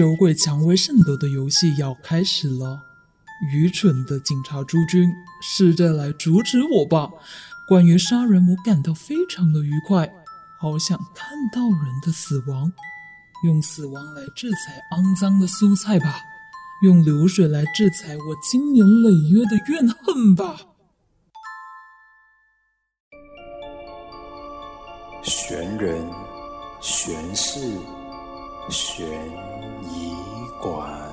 酒鬼蔷薇圣斗的游戏要开始了。愚蠢的警察诸君，试着来阻止我吧！关于杀人，我感到非常的愉快，好想看到人的死亡，用死亡来制裁肮脏的蔬菜吧，用流水来制裁我经年累月的怨恨吧。悬人，悬事，悬疑馆。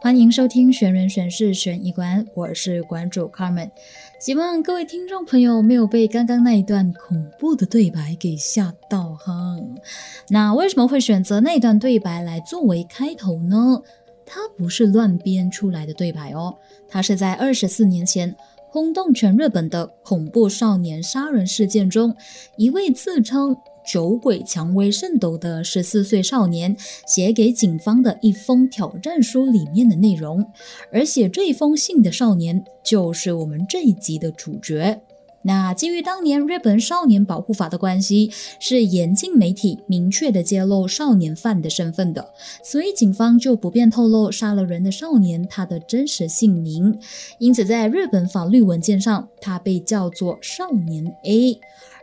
欢迎收听《悬人玄事悬疑馆》，我是馆主 Carmen。希望各位听众朋友没有被刚刚那一段恐怖的对白给吓到哈。那为什么会选择那段对白来作为开头呢？它不是乱编出来的对白哦，它是在二十四年前轰动全日本的恐怖少年杀人事件中，一位自称。酒鬼蔷薇圣斗的十四岁少年写给警方的一封挑战书里面的内容，而写这封信的少年就是我们这一集的主角。那基于当年日本少年保护法的关系，是严禁媒体明确的揭露少年犯的身份的，所以警方就不便透露杀了人的少年他的真实姓名。因此，在日本法律文件上，他被叫做少年 A。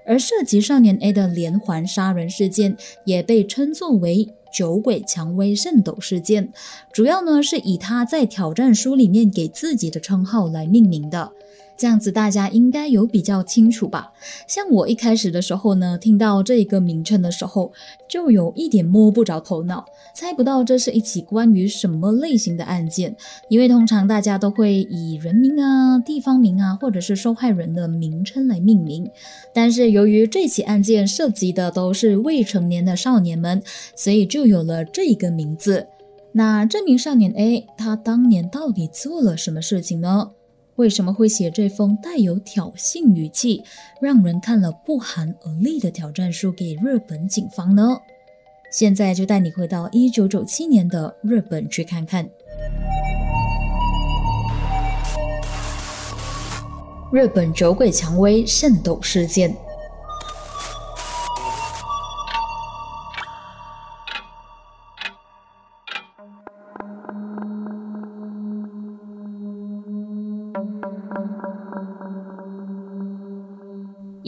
而涉及少年 A 的连环杀人事件，也被称作为“酒鬼蔷薇圣斗事件”，主要呢是以他在挑战书里面给自己的称号来命名的。这样子大家应该有比较清楚吧？像我一开始的时候呢，听到这一个名称的时候，就有一点摸不着头脑，猜不到这是一起关于什么类型的案件。因为通常大家都会以人名啊、地方名啊，或者是受害人的名称来命名。但是由于这起案件涉及的都是未成年的少年们，所以就有了这一个名字。那这名少年 A，他当年到底做了什么事情呢？为什么会写这封带有挑衅语气、让人看了不寒而栗的挑战书给日本警方呢？现在就带你回到一九九七年的日本去看看。日本酒鬼蔷薇圣斗事件。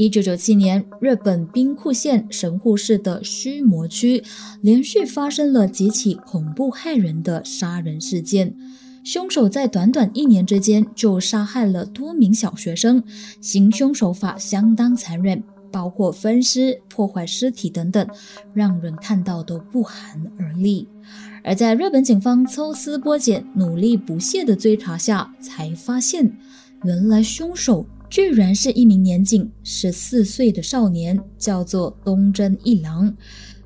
一九九七年，日本兵库县神户市的须磨区连续发生了几起恐怖骇人的杀人事件，凶手在短短一年之间就杀害了多名小学生，行凶手法相当残忍，包括分尸、破坏尸体等等，让人看到都不寒而栗。而在日本警方抽丝剥茧、努力不懈的追查下，才发现原来凶手。居然是一名年仅十四岁的少年，叫做东真一郎。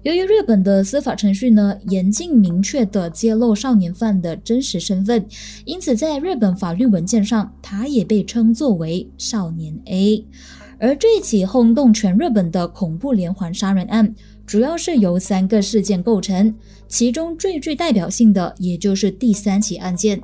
由于日本的司法程序呢严禁明确的揭露少年犯的真实身份，因此在日本法律文件上，他也被称作为少年 A。而这起轰动全日本的恐怖连环杀人案，主要是由三个事件构成，其中最具代表性的，也就是第三起案件。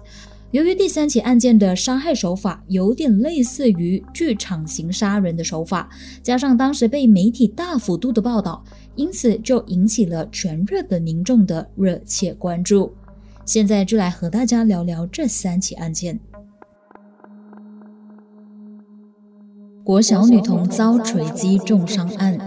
由于第三起案件的杀害手法有点类似于剧场型杀人的手法，加上当时被媒体大幅度的报道，因此就引起了全日本民众的热切关注。现在就来和大家聊聊这三起案件：国小女童遭锤击重伤案。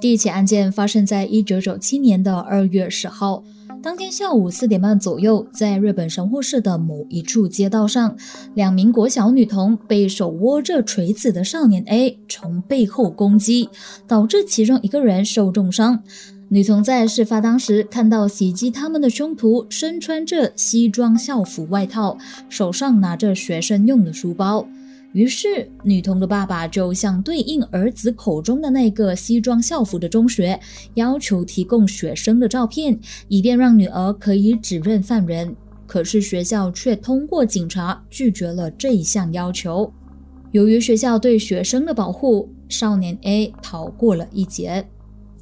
第一起案件发生在一九九七年的二月十号。当天下午四点半左右，在日本神户市的某一处街道上，两名国小女童被手握着锤子的少年 A 从背后攻击，导致其中一个人受重伤。女童在事发当时看到袭击他们的凶徒身穿着西装校服外套，手上拿着学生用的书包。于是，女童的爸爸就向对应儿子口中的那个西装校服的中学要求提供学生的照片，以便让女儿可以指认犯人。可是学校却通过警察拒绝了这一项要求。由于学校对学生的保护，少年 A 逃过了一劫。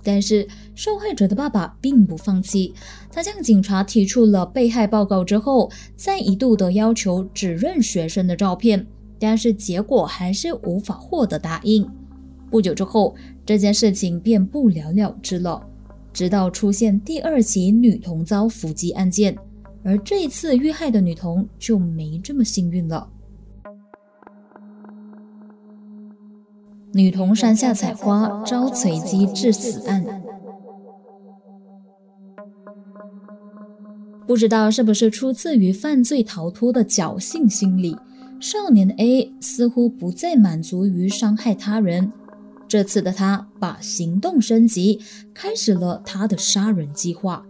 但是受害者的爸爸并不放弃，他向警察提出了被害报告之后，再一度的要求指认学生的照片，但是结果还是无法获得答应。不久之后，这件事情便不了了之了，直到出现第二起女童遭伏击案件，而这次遇害的女童就没这么幸运了。女童山下采花遭锤击致死案，不知道是不是出自于犯罪逃脱的侥幸心理，少年 A 似乎不再满足于伤害他人，这次的他把行动升级，开始了他的杀人计划。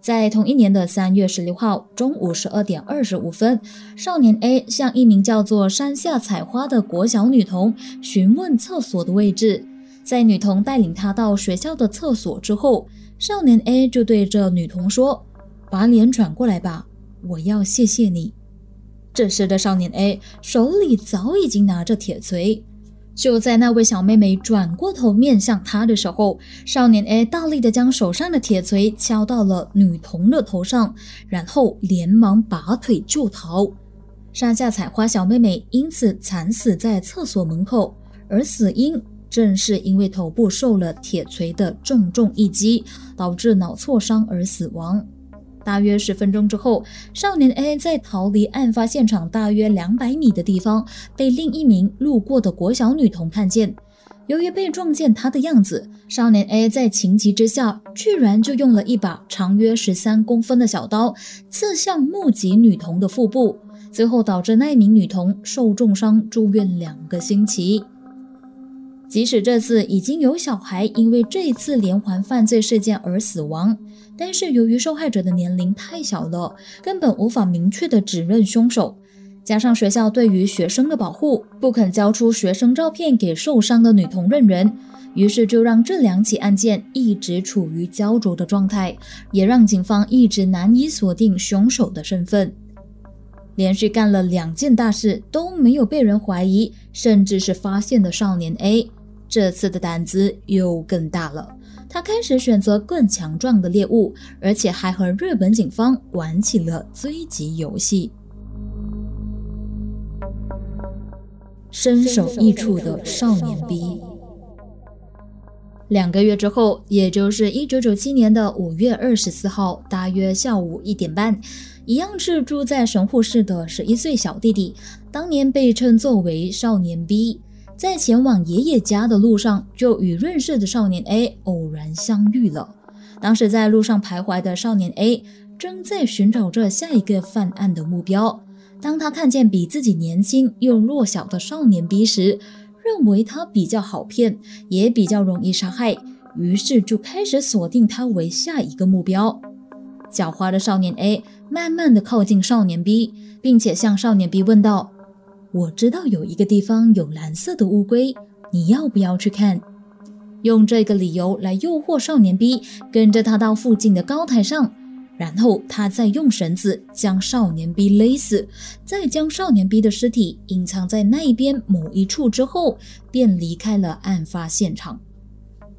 在同一年的三月十六号中午十二点二十五分，少年 A 向一名叫做山下采花的国小女童询问厕所的位置。在女童带领他到学校的厕所之后，少年 A 就对着女童说：“把脸转过来吧，我要谢谢你。”这时的少年 A 手里早已经拿着铁锤。就在那位小妹妹转过头面向他的时候，少年 A 大力的将手上的铁锤敲到了女童的头上，然后连忙拔腿就逃。山下采花小妹妹因此惨死在厕所门口，而死因正是因为头部受了铁锤的重重一击，导致脑挫伤而死亡。大约十分钟之后，少年 A 在逃离案发现场大约两百米的地方，被另一名路过的国小女童看见。由于被撞见他的样子，少年 A 在情急之下，居然就用了一把长约十三公分的小刀刺向目击女童的腹部，最后导致那名女童受重伤住院两个星期。即使这次已经有小孩因为这次连环犯罪事件而死亡，但是由于受害者的年龄太小了，根本无法明确的指认凶手。加上学校对于学生的保护，不肯交出学生照片给受伤的女童认人，于是就让这两起案件一直处于焦灼的状态，也让警方一直难以锁定凶手的身份。连续干了两件大事都没有被人怀疑，甚至是发现的少年 A。这次的胆子又更大了，他开始选择更强壮的猎物，而且还和日本警方玩起了追击游戏。身首异处的少年 B。两个月之后，也就是一九九七年的五月二十四号，大约下午一点半，一样是住在神户市的十一岁小弟弟，当年被称作为少年 B。在前往爷爷家的路上，就与认识的少年 A 偶然相遇了。当时在路上徘徊的少年 A 正在寻找着下一个犯案的目标。当他看见比自己年轻又弱小的少年 B 时，认为他比较好骗，也比较容易杀害，于是就开始锁定他为下一个目标。狡猾的少年 A 慢慢的靠近少年 B，并且向少年 B 问道。我知道有一个地方有蓝色的乌龟，你要不要去看？用这个理由来诱惑少年 B，跟着他到附近的高台上，然后他再用绳子将少年 B 勒死，再将少年 B 的尸体隐藏在那边某一处之后，便离开了案发现场。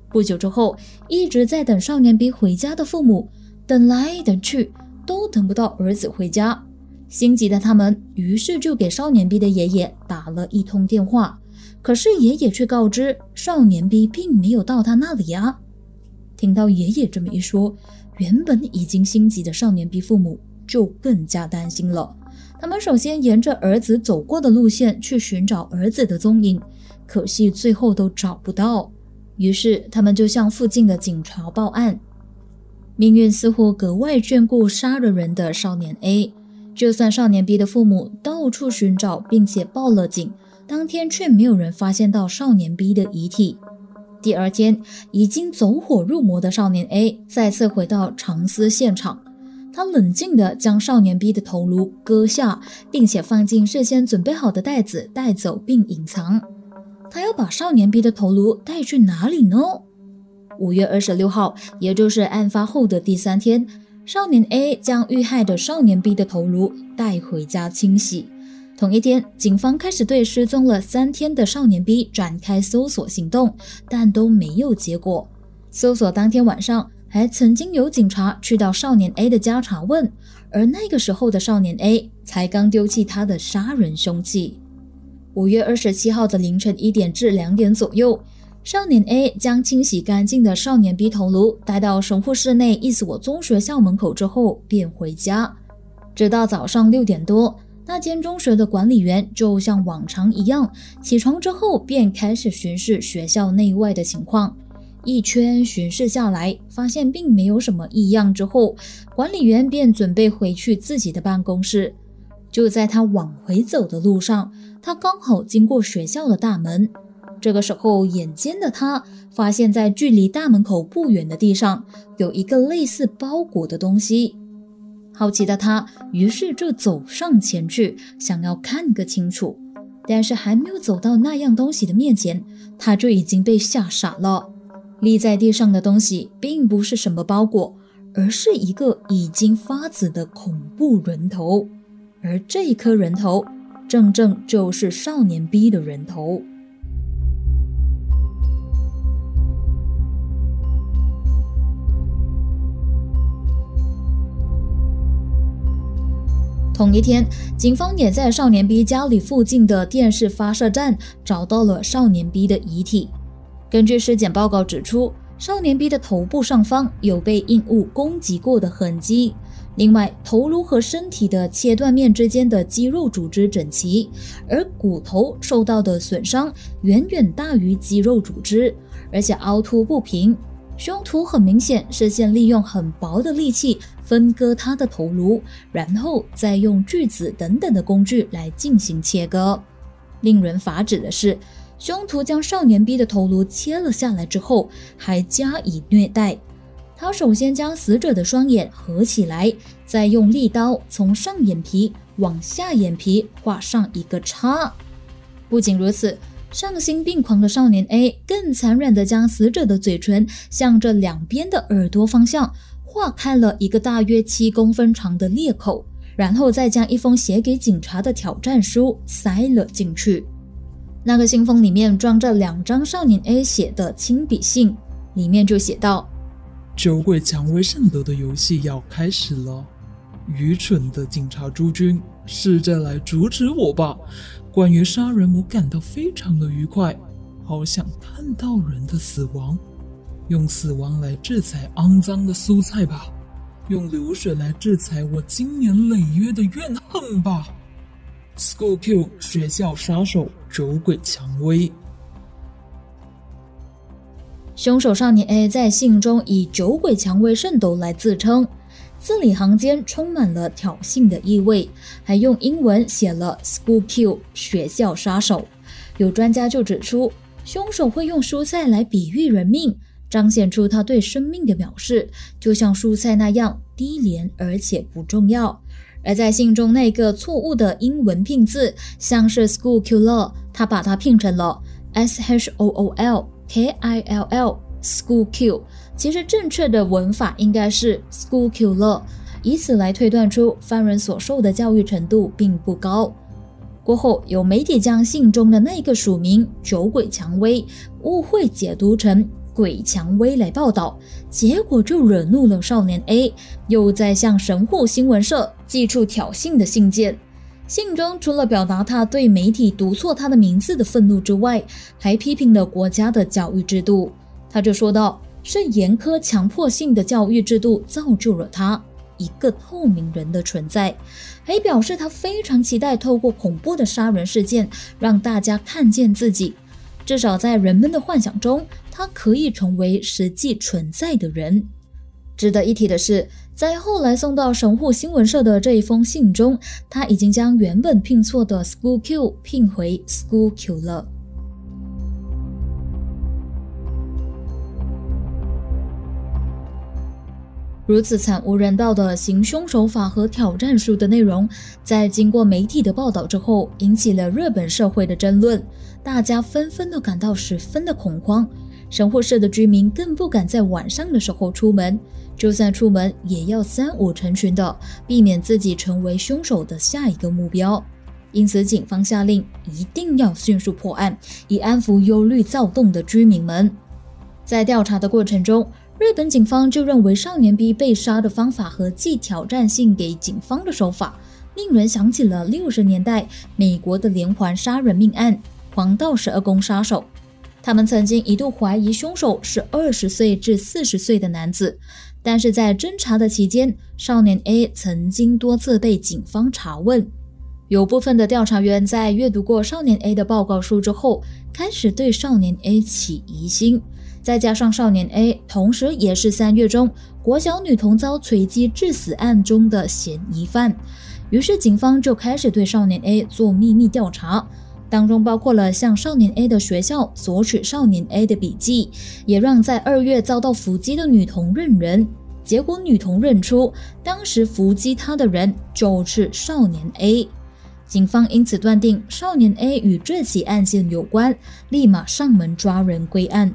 不久之后，一直在等少年 B 回家的父母，等来等去都等不到儿子回家。心急的他们，于是就给少年 B 的爷爷打了一通电话，可是爷爷却告知少年 B 并没有到他那里啊。听到爷爷这么一说，原本已经心急的少年 B 父母就更加担心了。他们首先沿着儿子走过的路线去寻找儿子的踪影，可惜最后都找不到。于是他们就向附近的警察报案。命运似乎格外眷顾杀了人的少年 A。就算少年 B 的父母到处寻找，并且报了警，当天却没有人发现到少年 B 的遗体。第二天，已经走火入魔的少年 A 再次回到长思现场，他冷静地将少年 B 的头颅割下，并且放进事先准备好的袋子带走并隐藏。他要把少年 B 的头颅带去哪里呢？五月二十六号，也就是案发后的第三天。少年 A 将遇害的少年 B 的头颅带回家清洗。同一天，警方开始对失踪了三天的少年 B 展开搜索行动，但都没有结果。搜索当天晚上，还曾经有警察去到少年 A 的家查问，而那个时候的少年 A 才刚丢弃他的杀人凶器。五月二十七号的凌晨一点至两点左右，少年 A 将清洗干净的少年 B 头颅带到神户市内一所中学校门口之后便回家，直到早上六点多。那间中学的管理员就像往常一样，起床之后便开始巡视学校内外的情况。一圈巡视下来，发现并没有什么异样之后，管理员便准备回去自己的办公室。就在他往回走的路上，他刚好经过学校的大门。这个时候，眼尖的他发现，在距离大门口不远的地上有一个类似包裹的东西。好奇的他，于是就走上前去，想要看个清楚。但是还没有走到那样东西的面前，他就已经被吓傻了。立在地上的东西并不是什么包裹，而是一个已经发紫的恐怖人头。而这一颗人头，正正就是少年 B 的人头。同一天，警方也在少年 B 家里附近的电视发射站找到了少年 B 的遗体。根据尸检报告指出，少年 B 的头部上方有被硬物攻击过的痕迹。另外，头颅和身体的切断面之间的肌肉组织整齐，而骨头受到的损伤远远大于肌肉组织，而且凹凸不平。凶徒很明显是先利用很薄的利器分割他的头颅，然后再用锯子等等的工具来进行切割。令人发指的是，凶徒将少年 B 的头颅切了下来之后，还加以虐待。他首先将死者的双眼合起来，再用利刀从上眼皮往下眼皮画上一个叉。不仅如此。丧心病狂的少年 A 更残忍地将死者的嘴唇向着两边的耳朵方向划开了一个大约七公分长的裂口，然后再将一封写给警察的挑战书塞了进去。那个信封里面装着两张少年 A 写的亲笔信，里面就写道：“酒鬼蔷薇圣德的游戏要开始了，愚蠢的警察诸君，试着来阻止我吧。”关于杀人，我感到非常的愉快，好想看到人的死亡，用死亡来制裁肮脏的蔬菜吧，用流水来制裁我经年累月的怨恨吧。School Q 学校杀手酒鬼蔷薇，凶手少年 A 在信中以酒鬼蔷薇圣斗来自称。字里行间充满了挑衅的意味，还用英文写了 “School Kill” 学校杀手。有专家就指出，凶手会用蔬菜来比喻人命，彰显出他对生命的藐视，就像蔬菜那样低廉而且不重要。而在信中那个错误的英文拼字，像是 “School Killer”，他把它拼成了 “S H O O L K I L L School Kill”。其实正确的文法应该是 school killer，以此来推断出犯人所受的教育程度并不高。过后有媒体将信中的那个署名“酒鬼蔷薇”误会解读成“鬼蔷薇”来报道，结果就惹怒了少年 A，又在向神户新闻社寄出挑衅的信件。信中除了表达他对媒体读错他的名字的愤怒之外，还批评了国家的教育制度。他就说道。是严苛、强迫性的教育制度造就了他一个透明人的存在，还表示他非常期待透过恐怖的杀人事件让大家看见自己，至少在人们的幻想中，他可以成为实际存在的人。值得一提的是，在后来送到神户新闻社的这一封信中，他已经将原本拼错的 “school Q” 拼回 “school Q” 了。如此惨无人道的行凶手法和挑战书的内容，在经过媒体的报道之后，引起了日本社会的争论，大家纷纷的感到十分的恐慌。神户市的居民更不敢在晚上的时候出门，就算出门也要三五成群的，避免自己成为凶手的下一个目标。因此，警方下令一定要迅速破案，以安抚忧虑躁动的居民们。在调查的过程中，日本警方就认为少年 B 被杀的方法和既挑战性给警方的手法，令人想起了六十年代美国的连环杀人命案——黄道十二宫杀手。他们曾经一度怀疑凶手是二十岁至四十岁的男子，但是在侦查的期间，少年 A 曾经多次被警方查问。有部分的调查员在阅读过少年 A 的报告书之后，开始对少年 A 起疑心。再加上少年 A 同时也是三月中国小女童遭锤击致死案中的嫌疑犯，于是警方就开始对少年 A 做秘密调查。当中包括了向少年 A 的学校索取少年 A 的笔记，也让在二月遭到伏击的女童认人。结果女童认出当时伏击她的人就是少年 A，警方因此断定少年 A 与这起案件有关，立马上门抓人归案。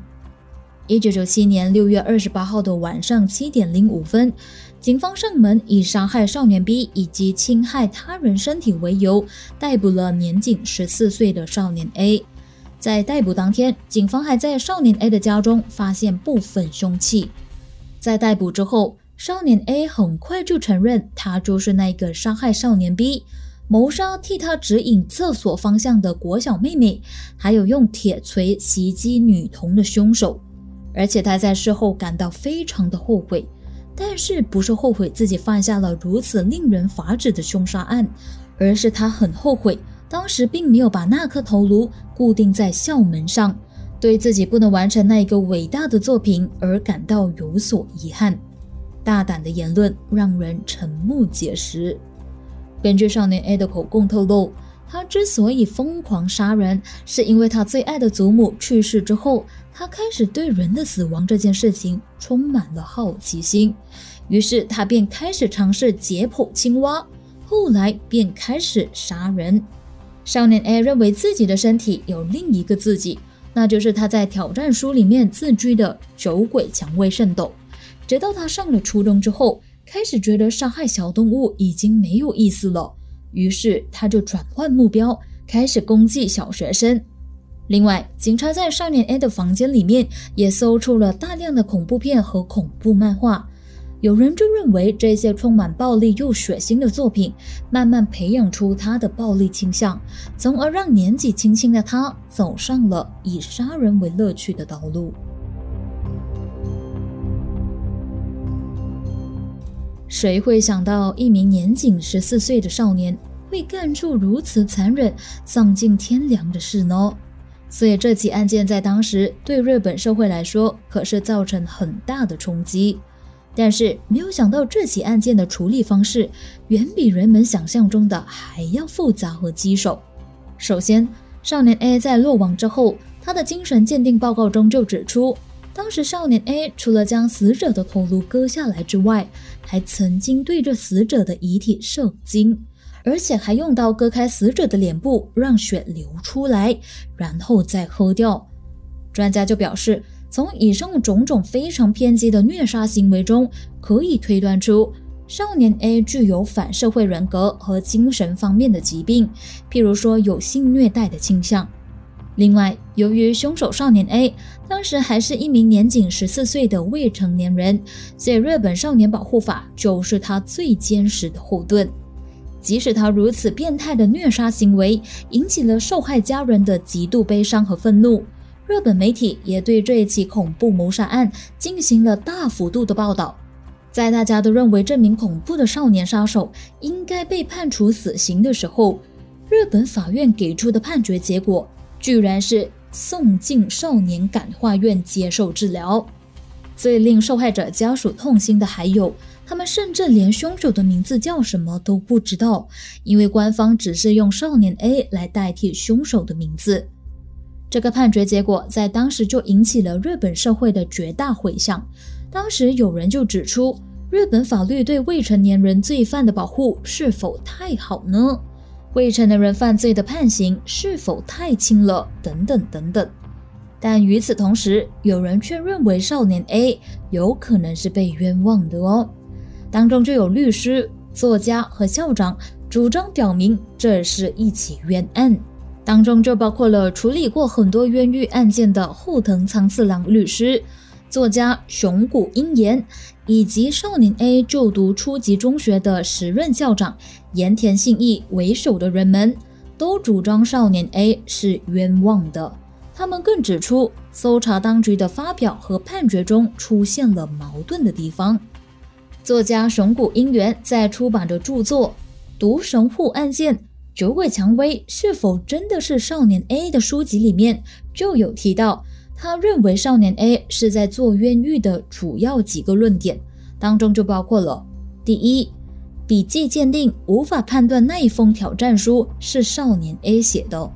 一九九七年六月二十八号的晚上七点零五分。警方上门以杀害少年 B 以及侵害他人身体为由，逮捕了年仅十四岁的少年 A。在逮捕当天，警方还在少年 A 的家中发现部分凶器。在逮捕之后，少年 A 很快就承认，他就是那个杀害少年 B、谋杀替他指引厕所方向的国小妹妹，还有用铁锤袭击女童的凶手。而且他在事后感到非常的后悔。但是不是后悔自己犯下了如此令人发指的凶杀案，而是他很后悔当时并没有把那颗头颅固定在校门上，对自己不能完成那一个伟大的作品而感到有所遗憾。大胆的言论让人瞠目结舌。根据少年 A 的口供透露。他之所以疯狂杀人，是因为他最爱的祖母去世之后，他开始对人的死亡这件事情充满了好奇心，于是他便开始尝试解剖青蛙，后来便开始杀人。少年 A 认为自己的身体有另一个自己，那就是他在挑战书里面自居的酒鬼蔷薇圣斗。直到他上了初中之后，开始觉得杀害小动物已经没有意思了。于是他就转换目标，开始攻击小学生。另外，警察在少年 A 的房间里面也搜出了大量的恐怖片和恐怖漫画。有人就认为这些充满暴力又血腥的作品，慢慢培养出他的暴力倾向，从而让年纪轻轻的他走上了以杀人为乐趣的道路。谁会想到一名年仅十四岁的少年会干出如此残忍、丧尽天良的事呢？所以这起案件在当时对日本社会来说可是造成很大的冲击。但是没有想到这起案件的处理方式远比人们想象中的还要复杂和棘手。首先，少年 A 在落网之后，他的精神鉴定报告中就指出。当时少年 A 除了将死者的头颅割下来之外，还曾经对着死者的遗体射精，而且还用刀割开死者的脸部，让血流出来，然后再喝掉。专家就表示，从以上种种非常偏激的虐杀行为中，可以推断出少年 A 具有反社会人格和精神方面的疾病，譬如说有性虐待的倾向。另外，由于凶手少年 A 当时还是一名年仅十四岁的未成年人，所以日本少年保护法就是他最坚实的后盾。即使他如此变态的虐杀行为引起了受害家人的极度悲伤和愤怒，日本媒体也对这一起恐怖谋杀案进行了大幅度的报道。在大家都认为这名恐怖的少年杀手应该被判处死刑的时候，日本法院给出的判决结果。居然是送进少年感化院接受治疗。最令受害者家属痛心的还有，他们甚至连凶手的名字叫什么都不知道，因为官方只是用少年 A 来代替凶手的名字。这个判决结果在当时就引起了日本社会的绝大回响。当时有人就指出，日本法律对未成年人罪犯的保护是否太好呢？未成年人犯罪的判刑是否太轻了？等等等等。但与此同时，有人却认为少年 A 有可能是被冤枉的哦。当中就有律师、作家和校长主张表明这是一起冤案。当中就包括了处理过很多冤狱案件的后藤苍次郎律师、作家熊谷英彦，以及少年 A 就读初级中学的时任校长盐田信义为首的人们，都主张少年 A 是冤枉的。他们更指出，搜查当局的发表和判决中出现了矛盾的地方。作家熊谷英元在出版的著作《毒神户案件：酒鬼蔷薇是否真的是少年 A 的书籍里面就有提到，他认为少年 A 是在做冤狱的主要几个论点当中就包括了：第一，笔迹鉴定无法判断那一封挑战书是少年 A 写的；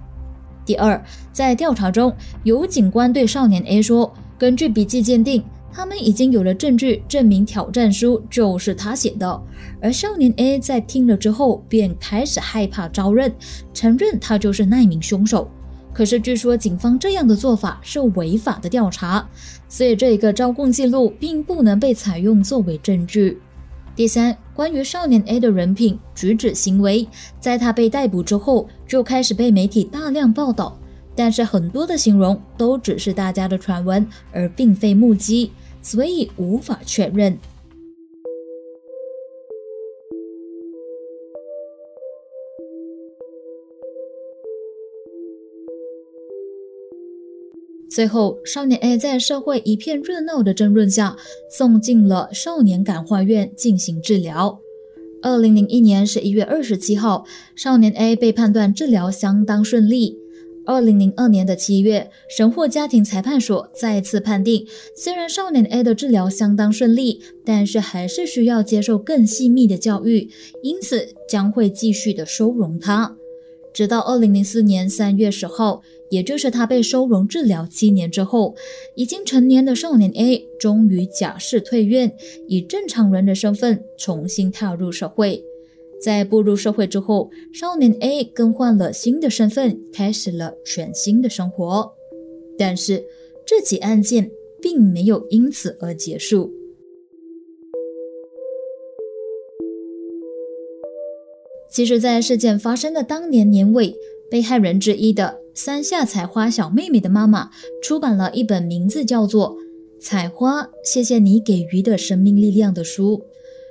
第二，在调查中有警官对少年 A 说，根据笔迹鉴定。他们已经有了证据证明挑战书就是他写的，而少年 A 在听了之后便开始害怕招认，承认他就是那名凶手。可是据说警方这样的做法是违法的调查，所以这个招供记录并不能被采用作为证据。第三，关于少年 A 的人品、举止、行为，在他被逮捕之后就开始被媒体大量报道，但是很多的形容都只是大家的传闻，而并非目击。所以无法确认。最后，少年 A 在社会一片热闹的争论下，送进了少年感化院进行治疗。二零零一年十一月二十七号，少年 A 被判断治疗相当顺利。二零零二年的七月，神户家庭裁判所再次判定，虽然少年 A 的治疗相当顺利，但是还是需要接受更细密的教育，因此将会继续的收容他。直到二零零四年三月十号，也就是他被收容治疗七年之后，已经成年的少年 A 终于假释退院，以正常人的身份重新踏入社会。在步入社会之后，少年 A 更换了新的身份，开始了全新的生活。但是，这起案件并没有因此而结束。其实，在事件发生的当年年尾，被害人之一的三下采花小妹妹的妈妈出版了一本名字叫做《采花，谢谢你给予的生命力量》的书。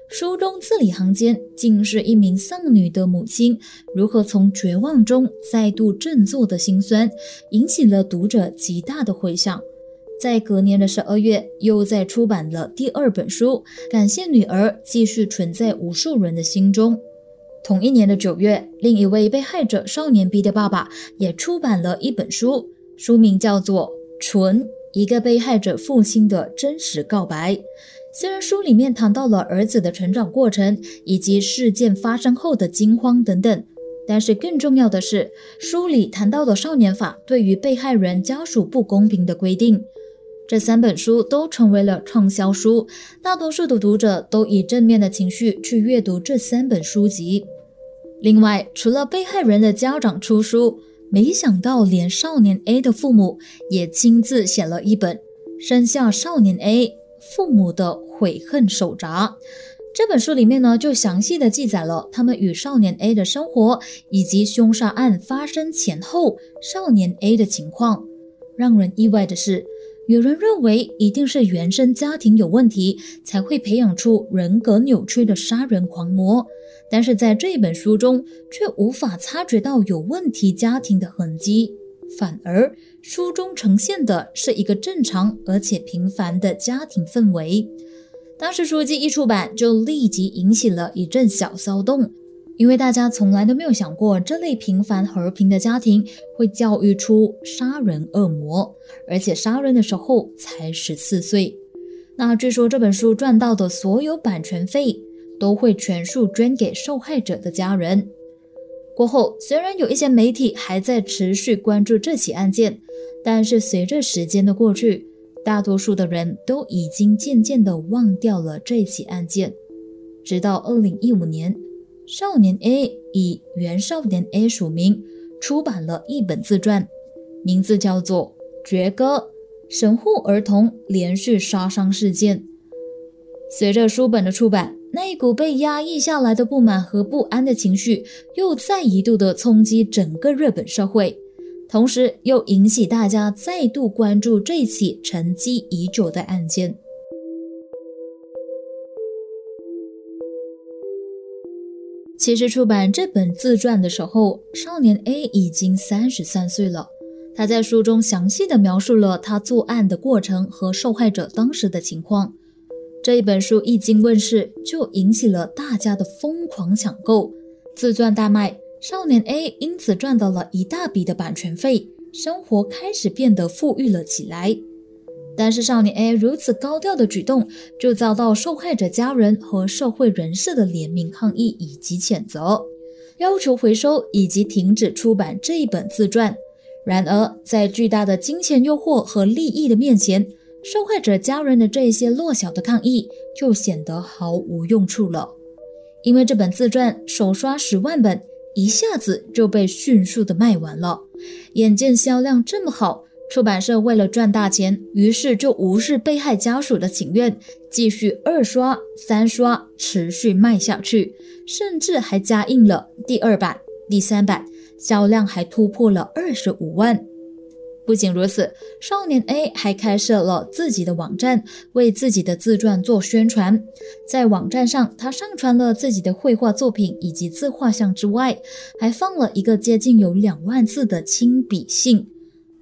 书中字里行间竟是一名丧女的母亲如何从绝望中再度振作的心酸，引起了读者极大的回响。在隔年的十二月，又在出版了第二本书，感谢女儿继续存在无数人的心中。同一年的九月，另一位被害者少年 B 的爸爸也出版了一本书，书名叫做《纯一个被害者父亲的真实告白》。虽然书里面谈到了儿子的成长过程以及事件发生后的惊慌等等，但是更重要的是，书里谈到了少年法对于被害人家属不公平的规定。这三本书都成为了畅销书，大多数的读者都以正面的情绪去阅读这三本书籍。另外，除了被害人的家长出书，没想到连少年 A 的父母也亲自写了一本《生下少年 A》。父母的悔恨手札这本书里面呢，就详细的记载了他们与少年 A 的生活，以及凶杀案发生前后少年 A 的情况。让人意外的是，有人认为一定是原生家庭有问题，才会培养出人格扭曲的杀人狂魔。但是在这本书中，却无法察觉到有问题家庭的痕迹。反而，书中呈现的是一个正常而且平凡的家庭氛围。当时书籍一出版，就立即引起了一阵小骚动，因为大家从来都没有想过这类平凡和平的家庭会教育出杀人恶魔，而且杀人的时候才十四岁。那据说这本书赚到的所有版权费，都会全数捐给受害者的家人。过后，虽然有一些媒体还在持续关注这起案件，但是随着时间的过去，大多数的人都已经渐渐的忘掉了这起案件。直到二零一五年，少年 A 以原少年 A 署名出版了一本自传，名字叫做《绝歌：神户儿童连续杀伤事件》。随着书本的出版。那一股被压抑下来的不满和不安的情绪，又再一度的冲击整个日本社会。同时又引起大家再度关注这起沉积已久的案件。其实出版这本自传的时候，少年 A 已经三十三岁了。他在书中详细的描述了他作案的过程和受害者当时的情况。这一本书一经问世，就引起了大家的疯狂抢购，自传大卖，少年 A 因此赚到了一大笔的版权费，生活开始变得富裕了起来。但是少年 A 如此高调的举动，就遭到受害者家人和社会人士的联名抗议以及谴责，要求回收以及停止出版这一本自传。然而，在巨大的金钱诱惑和利益的面前，受害者家人的这些弱小的抗议就显得毫无用处了。因为这本自传首刷十万本，一下子就被迅速的卖完了。眼见销量这么好，出版社为了赚大钱，于是就无视被害家属的请愿，继续二刷、三刷，持续卖下去，甚至还加印了第二版、第三版，销量还突破了二十五万。不仅如此，少年 A 还开设了自己的网站，为自己的自传做宣传。在网站上，他上传了自己的绘画作品以及自画像之外，还放了一个接近有两万字的亲笔信。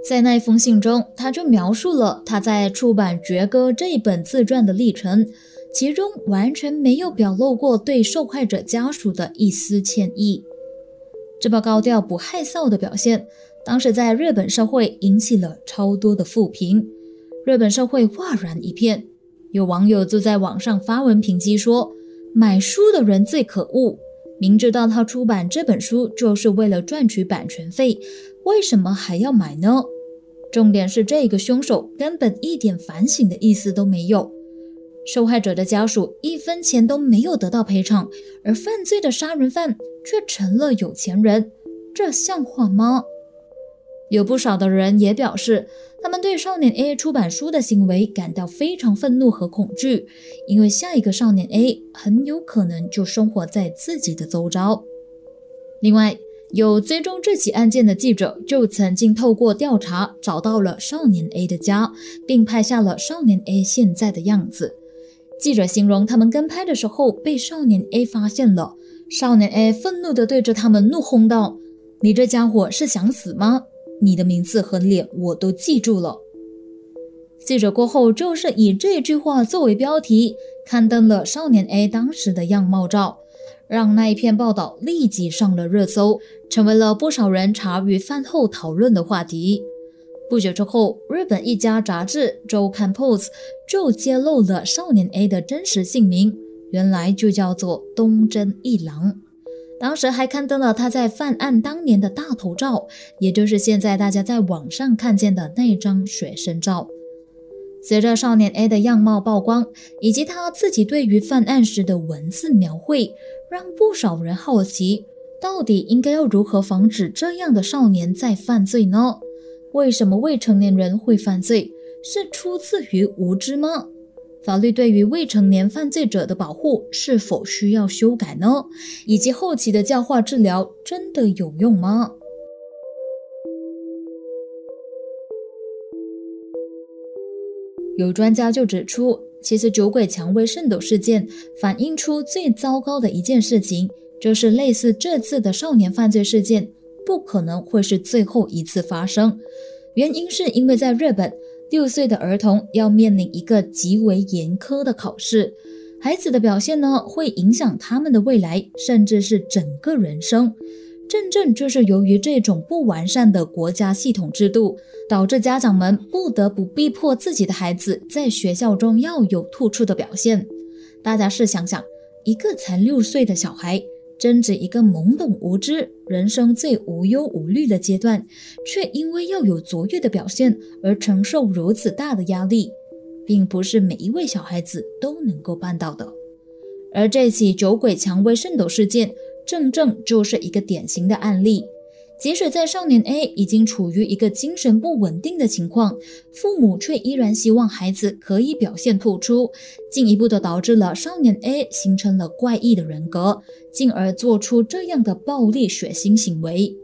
在那封信中，他就描述了他在出版《绝歌》这一本自传的历程，其中完全没有表露过对受害者家属的一丝歉意。这么高调不害臊的表现，当时在日本社会引起了超多的负评，日本社会哗然一片。有网友就在网上发文评击说：“买书的人最可恶，明知道他出版这本书就是为了赚取版权费。”为什么还要买呢？重点是这个凶手根本一点反省的意思都没有，受害者的家属一分钱都没有得到赔偿，而犯罪的杀人犯却成了有钱人，这像话吗？有不少的人也表示，他们对少年 A 出版书的行为感到非常愤怒和恐惧，因为下一个少年 A 很有可能就生活在自己的周遭。另外，有追踪这起案件的记者就曾经透过调查找到了少年 A 的家，并拍下了少年 A 现在的样子。记者形容他们跟拍的时候被少年 A 发现了，少年 A 愤怒地对着他们怒吼道：“你这家伙是想死吗？你的名字和脸我都记住了。”记者过后就是以这句话作为标题，刊登了少年 A 当时的样貌照。让那一篇报道立即上了热搜，成为了不少人茶余饭后讨论的话题。不久之后，日本一家杂志周刊《Post》就揭露了少年 A 的真实姓名，原来就叫做东真一郎。当时还刊登了他在犯案当年的大头照，也就是现在大家在网上看见的那张学生照。随着少年 A 的样貌曝光，以及他自己对于犯案时的文字描绘。让不少人好奇，到底应该要如何防止这样的少年再犯罪呢？为什么未成年人会犯罪？是出自于无知吗？法律对于未成年犯罪者的保护是否需要修改呢？以及后期的教化治疗真的有用吗？有专家就指出。其实，酒鬼蔷薇圣斗事件反映出最糟糕的一件事情，就是类似这次的少年犯罪事件，不可能会是最后一次发生。原因是因为在日本，六岁的儿童要面临一个极为严苛的考试，孩子的表现呢，会影响他们的未来，甚至是整个人生。正正就是由于这种不完善的国家系统制度，导致家长们不得不逼迫自己的孩子在学校中要有突出的表现。大家试想想，一个才六岁的小孩，正值一个懵懂无知、人生最无忧无虑的阶段，却因为要有卓越的表现而承受如此大的压力，并不是每一位小孩子都能够办到的。而这起酒鬼蔷薇圣斗事件。正正就是一个典型的案例。即使在少年 A 已经处于一个精神不稳定的情况，父母却依然希望孩子可以表现突出，进一步的导致了少年 A 形成了怪异的人格，进而做出这样的暴力血腥行为。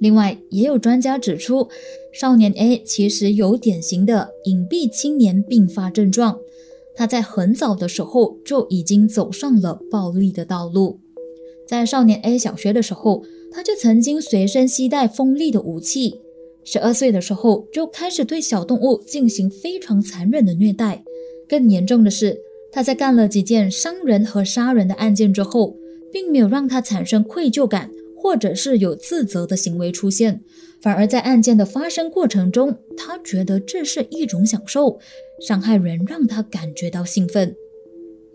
另外，也有专家指出，少年 A 其实有典型的隐蔽青年并发症状，他在很早的时候就已经走上了暴力的道路。在少年 A 小学的时候，他就曾经随身携带锋利的武器；十二岁的时候就开始对小动物进行非常残忍的虐待。更严重的是，他在干了几件伤人和杀人的案件之后，并没有让他产生愧疚感。或者是有自责的行为出现，反而在案件的发生过程中，他觉得这是一种享受，伤害人让他感觉到兴奋。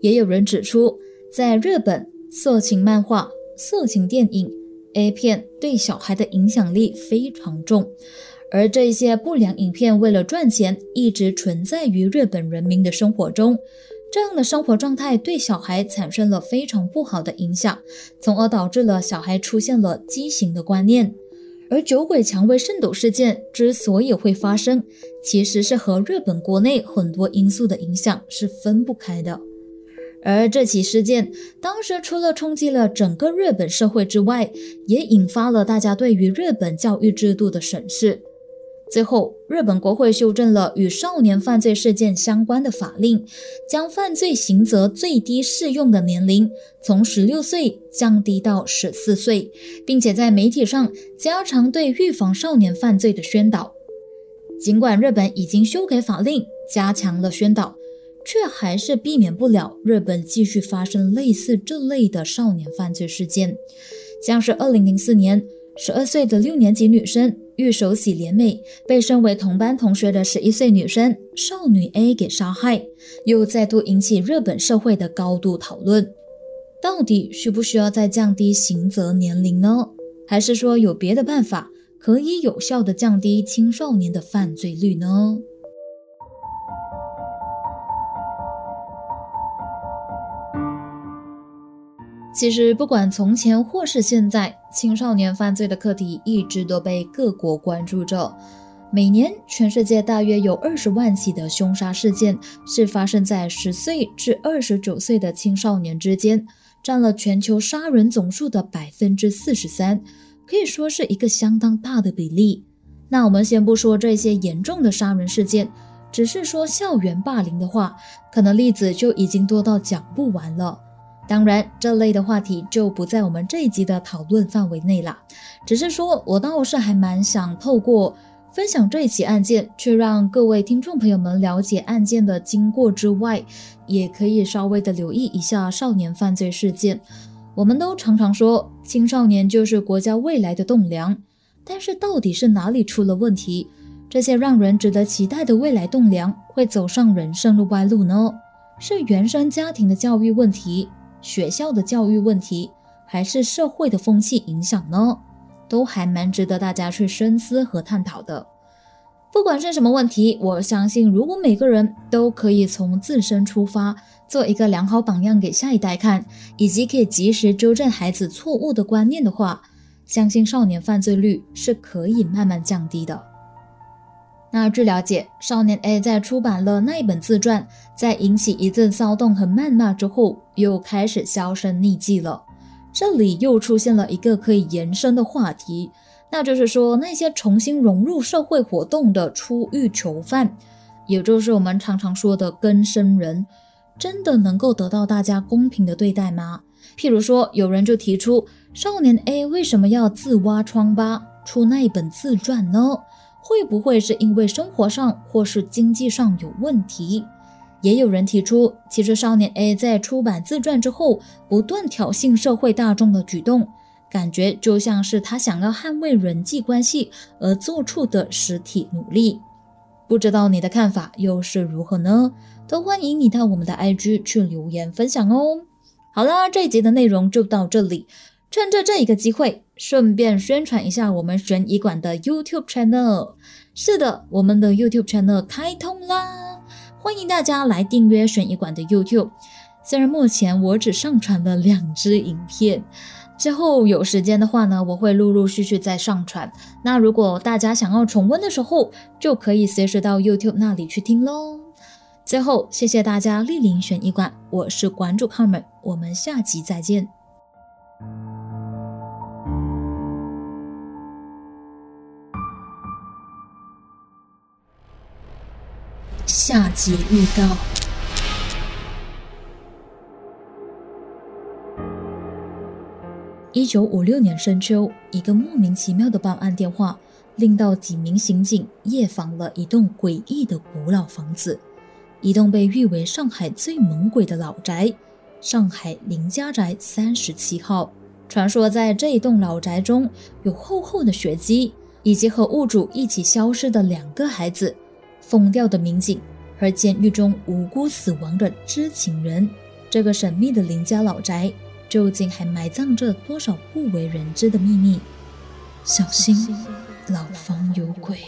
也有人指出，在日本，色情漫画、色情电影、A 片对小孩的影响力非常重，而这些不良影片为了赚钱，一直存在于日本人民的生活中。这样的生活状态对小孩产生了非常不好的影响，从而导致了小孩出现了畸形的观念。而酒鬼蔷薇圣斗事件之所以会发生，其实是和日本国内很多因素的影响是分不开的。而这起事件当时除了冲击了整个日本社会之外，也引发了大家对于日本教育制度的审视。最后，日本国会修正了与少年犯罪事件相关的法令，将犯罪刑责最低适用的年龄从十六岁降低到十四岁，并且在媒体上加强对预防少年犯罪的宣导。尽管日本已经修改法令，加强了宣导，却还是避免不了日本继续发生类似这类的少年犯罪事件，像是二零零四年。十二岁的六年级女生玉手洗莲美被身为同班同学的十一岁女生少女 A 给杀害，又再度引起日本社会的高度讨论。到底需不需要再降低刑责年龄呢？还是说有别的办法可以有效的降低青少年的犯罪率呢？其实，不管从前或是现在，青少年犯罪的课题一直都被各国关注着。每年，全世界大约有二十万起的凶杀事件是发生在十岁至二十九岁的青少年之间，占了全球杀人总数的百分之四十三，可以说是一个相当大的比例。那我们先不说这些严重的杀人事件，只是说校园霸凌的话，可能例子就已经多到讲不完了。当然，这类的话题就不在我们这一集的讨论范围内啦。只是说，我倒是还蛮想透过分享这一起案件，去让各位听众朋友们了解案件的经过之外，也可以稍微的留意一下少年犯罪事件。我们都常常说，青少年就是国家未来的栋梁，但是到底是哪里出了问题？这些让人值得期待的未来栋梁会走上人生的歪路呢？是原生家庭的教育问题？学校的教育问题，还是社会的风气影响呢？都还蛮值得大家去深思和探讨的。不管是什么问题，我相信如果每个人都可以从自身出发，做一个良好榜样给下一代看，以及可以及时纠正孩子错误的观念的话，相信少年犯罪率是可以慢慢降低的。那据了解，少年 A 在出版了那一本自传，在引起一阵骚动和谩骂之后，又开始销声匿迹了。这里又出现了一个可以延伸的话题，那就是说那些重新融入社会活动的出狱囚犯，也就是我们常常说的更生人，真的能够得到大家公平的对待吗？譬如说，有人就提出，少年 A 为什么要自挖疮疤出那一本自传呢？会不会是因为生活上或是经济上有问题？也有人提出，其实少年 A 在出版自传之后，不断挑衅社会大众的举动，感觉就像是他想要捍卫人际关系而做出的实体努力。不知道你的看法又是如何呢？都欢迎你到我们的 IG 去留言分享哦。好啦，这一集的内容就到这里。趁着这一个机会，顺便宣传一下我们悬疑馆的 YouTube channel。是的，我们的 YouTube channel 开通啦，欢迎大家来订阅悬疑馆的 YouTube。虽然目前我只上传了两支影片，之后有时间的话呢，我会陆陆续续再上传。那如果大家想要重温的时候，就可以随时到 YouTube 那里去听喽。最后，谢谢大家莅临悬疑馆，我是馆主 Carmen，我们下集再见。下集预告。一九五六年深秋，一个莫名其妙的报案电话，令到几名刑警夜访了一栋诡异的古老房子，一栋被誉为上海最猛鬼的老宅——上海林家宅三十七号。传说在这一栋老宅中有厚厚的血迹，以及和物主一起消失的两个孩子、疯掉的民警和监狱中无辜死亡的知情人。这个神秘的林家老宅。究竟还埋葬着多少不为人知的秘密？小心，老房有鬼。